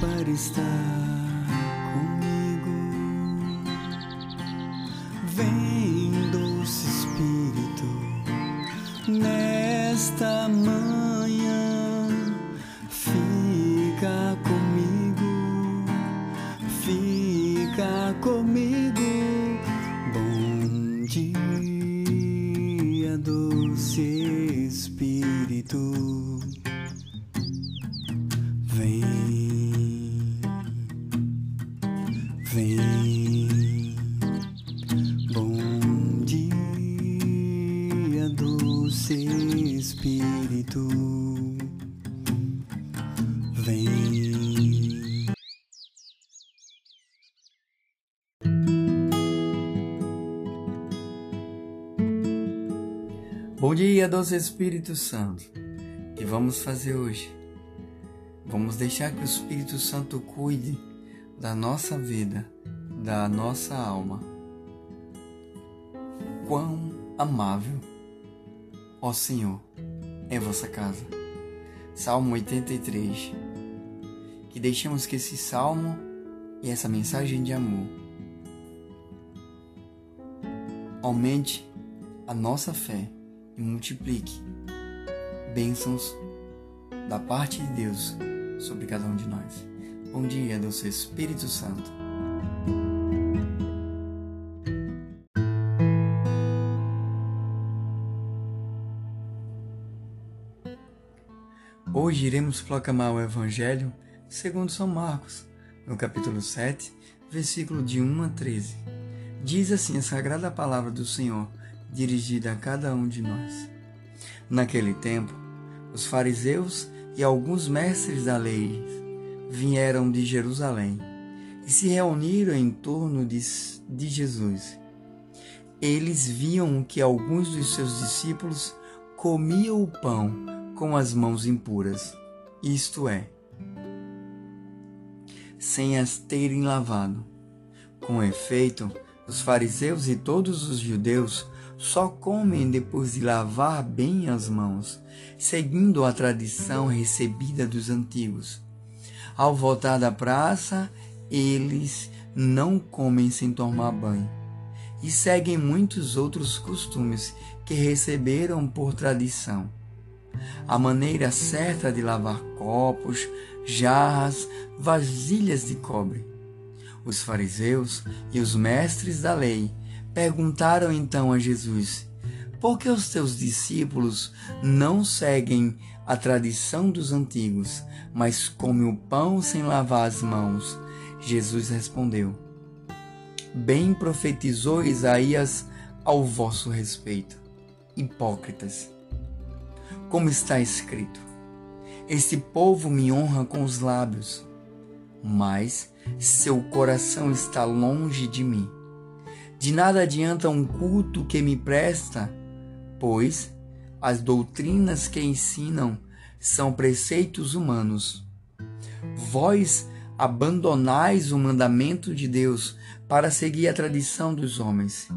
para estar Dia, doce Espírito Santo. O que vamos fazer hoje? Vamos deixar que o Espírito Santo cuide da nossa vida, da nossa alma. Quão amável, ó Senhor, é vossa casa. Salmo 83. Que deixemos que esse salmo e essa mensagem de amor aumente a nossa fé e multiplique bênçãos da parte de Deus sobre cada um de nós. Bom dia, doce Espírito Santo. Hoje iremos proclamar o Evangelho segundo São Marcos, no capítulo 7, versículo de 1 a 13. Diz assim a sagrada palavra do Senhor dirigida a cada um de nós. Naquele tempo, os fariseus e alguns mestres da lei vieram de Jerusalém e se reuniram em torno de, de Jesus. Eles viam que alguns dos seus discípulos comiam o pão com as mãos impuras, isto é, sem as terem lavado. Com efeito, os fariseus e todos os judeus só comem depois de lavar bem as mãos, seguindo a tradição recebida dos antigos. Ao voltar da praça, eles não comem sem tomar banho e seguem muitos outros costumes que receberam por tradição. A maneira certa de lavar copos, jarras, vasilhas de cobre. Os fariseus e os mestres da lei Perguntaram então a Jesus: Por que os teus discípulos não seguem a tradição dos antigos, mas comem o pão sem lavar as mãos? Jesus respondeu: Bem profetizou Isaías ao vosso respeito, hipócritas. Como está escrito: Este povo me honra com os lábios, mas seu coração está longe de mim de nada adianta um culto que me presta, pois as doutrinas que ensinam são preceitos humanos. Vós abandonais o mandamento de Deus para seguir a tradição dos homens.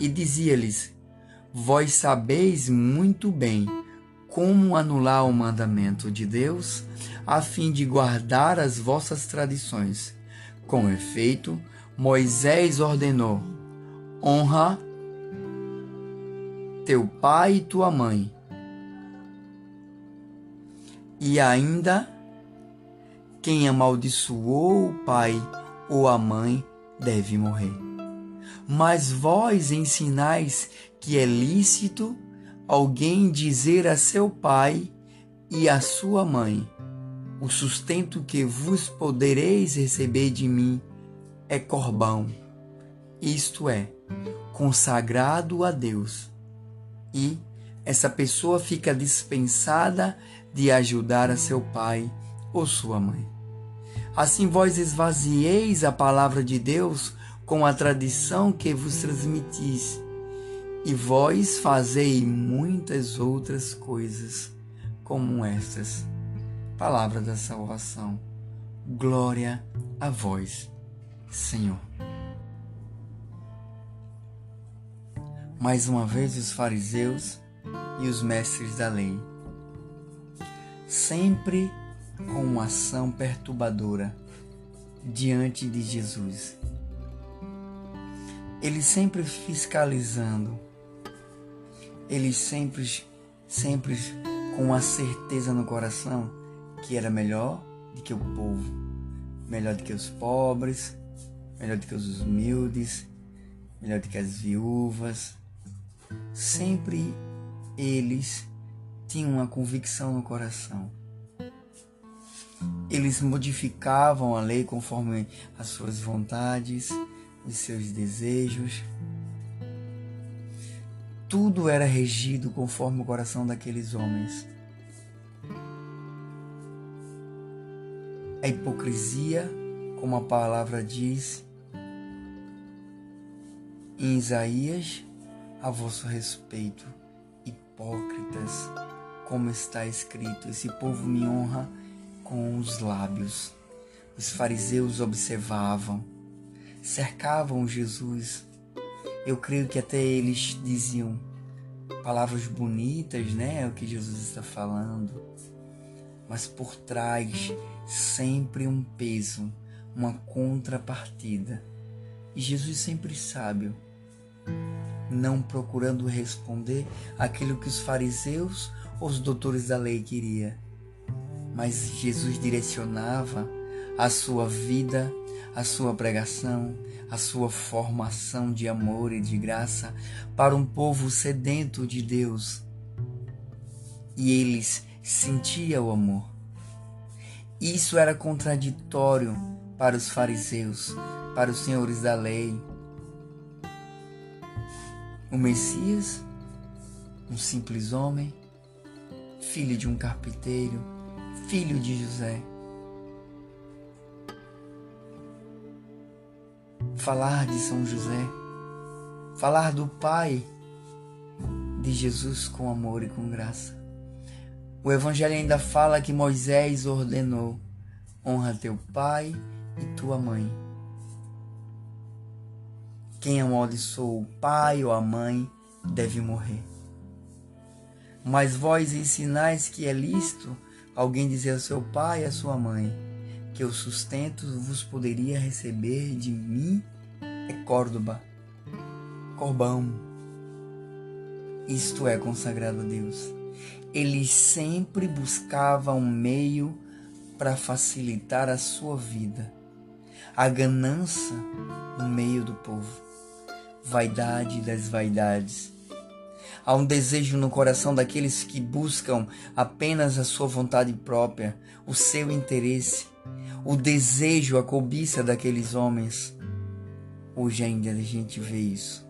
E dizia-lhes: Vós sabeis muito bem como anular o mandamento de Deus, a fim de guardar as vossas tradições. Com efeito, Moisés ordenou: honra teu pai e tua mãe. E ainda, quem amaldiçoou o pai ou a mãe deve morrer. Mas vós ensinais que é lícito alguém dizer a seu pai e a sua mãe: O sustento que vos podereis receber de mim é corbão, isto é, consagrado a Deus. E essa pessoa fica dispensada de ajudar a seu pai ou sua mãe. Assim vós esvazieis a palavra de Deus com a tradição que vos transmitis, e vós fazei muitas outras coisas como estas. Palavra da salvação. Glória a vós, Senhor. Mais uma vez os fariseus e os mestres da lei, sempre com uma ação perturbadora diante de Jesus. Eles sempre fiscalizando, eles sempre, sempre com a certeza no coração que era melhor do que o povo, melhor do que os pobres, melhor do que os humildes, melhor do que as viúvas. Sempre eles tinham uma convicção no coração. Eles modificavam a lei conforme as suas vontades, os seus desejos. Tudo era regido conforme o coração daqueles homens. A hipocrisia, como a palavra diz em Isaías, a vosso respeito hipócritas, como está escrito: Esse povo me honra com os lábios. Os fariseus observavam, cercavam Jesus. Eu creio que até eles diziam palavras bonitas, né? É o que Jesus está falando. Mas por trás sempre um peso, uma contrapartida. E Jesus sempre sábio não procurando responder aquilo que os fariseus ou os doutores da lei queriam. Mas Jesus direcionava a sua vida, a sua pregação, a sua formação de amor e de graça para um povo sedento de Deus. E eles sentiam o amor. Isso era contraditório para os fariseus, para os senhores da lei o Messias, um simples homem, filho de um carpinteiro, filho de José. Falar de São José, falar do Pai de Jesus com amor e com graça. O Evangelho ainda fala que Moisés ordenou: honra teu pai e tua mãe quem amaldiçoou o pai ou a mãe deve morrer. Mas vós ensinais que é lícito alguém dizer ao seu pai e à sua mãe que o sustento vos poderia receber de mim é Córdoba, Corbão. Isto é consagrado a Deus. Ele sempre buscava um meio para facilitar a sua vida, a ganância no meio do povo vaidade das vaidades. Há um desejo no coração daqueles que buscam apenas a sua vontade própria, o seu interesse, o desejo, a cobiça daqueles homens. Hoje ainda a gente vê isso.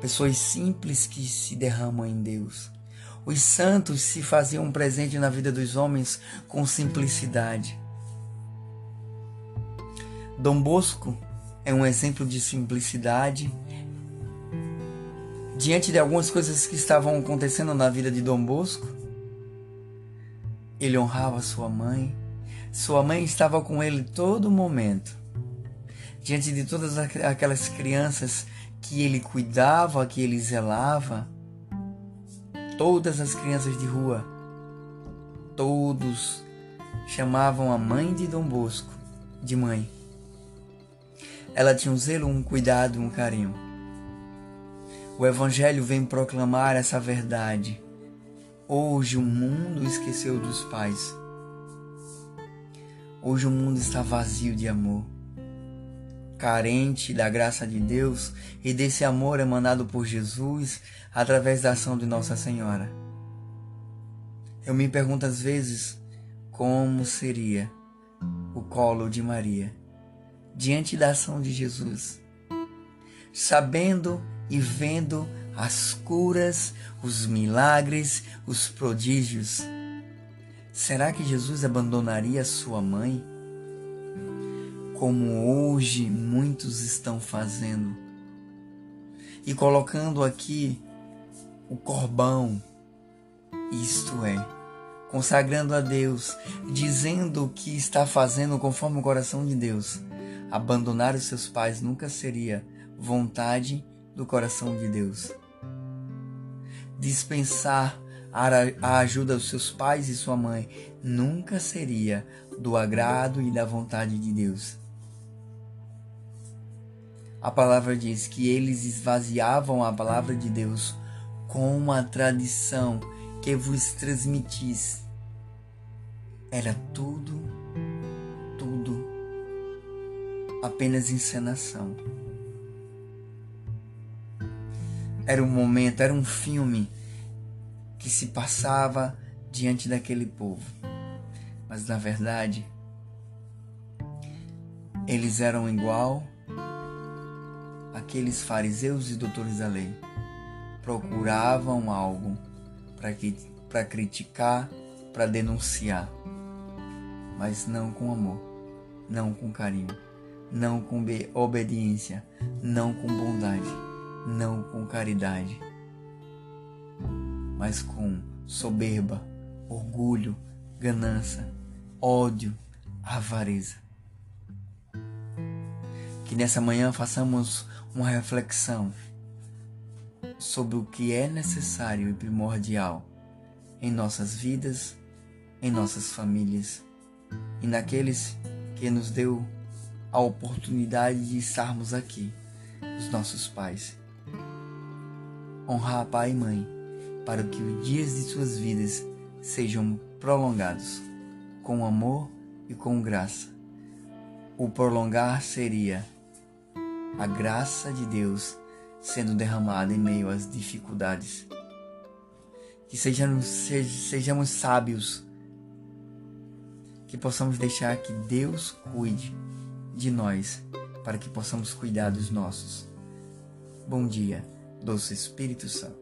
Pessoas simples que se derramam em Deus. Os santos se faziam presente na vida dos homens com simplicidade. Dom Bosco é um exemplo de simplicidade. Diante de algumas coisas que estavam acontecendo na vida de Dom Bosco, ele honrava sua mãe. Sua mãe estava com ele todo momento. Diante de todas aquelas crianças que ele cuidava, que ele zelava, todas as crianças de rua, todos chamavam a mãe de Dom Bosco de mãe. Ela tinha um zelo, um cuidado, um carinho. O Evangelho vem proclamar essa verdade. Hoje o mundo esqueceu dos pais. Hoje o mundo está vazio de amor, carente da graça de Deus e desse amor emanado por Jesus através da ação de Nossa Senhora. Eu me pergunto às vezes como seria o colo de Maria diante da ação de Jesus, sabendo e vendo as curas, os milagres, os prodígios. Será que Jesus abandonaria sua mãe? Como hoje muitos estão fazendo. E colocando aqui o corbão, isto é, consagrando a Deus, dizendo o que está fazendo conforme o coração de Deus Abandonar os seus pais nunca seria vontade do coração de Deus. Dispensar a ajuda dos seus pais e sua mãe nunca seria do agrado e da vontade de Deus. A palavra diz que eles esvaziavam a palavra de Deus com uma tradição que vos transmitis. Era tudo apenas encenação. Era um momento, era um filme que se passava diante daquele povo. Mas na verdade, eles eram igual aqueles fariseus e doutores da lei. Procuravam algo para criticar, para denunciar, mas não com amor, não com carinho, não com obediência, não com bondade, não com caridade, mas com soberba, orgulho, ganância, ódio, avareza. Que nessa manhã façamos uma reflexão sobre o que é necessário e primordial em nossas vidas, em nossas famílias e naqueles que nos deu a oportunidade de estarmos aqui, os nossos pais. Honrar pai e mãe para que os dias de suas vidas sejam prolongados com amor e com graça. O prolongar seria a graça de Deus sendo derramada em meio às dificuldades. Que sejamos, sejamos sábios, que possamos deixar que Deus cuide de nós, para que possamos cuidar dos nossos. Bom dia, doce Espírito Santo.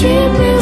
Keep me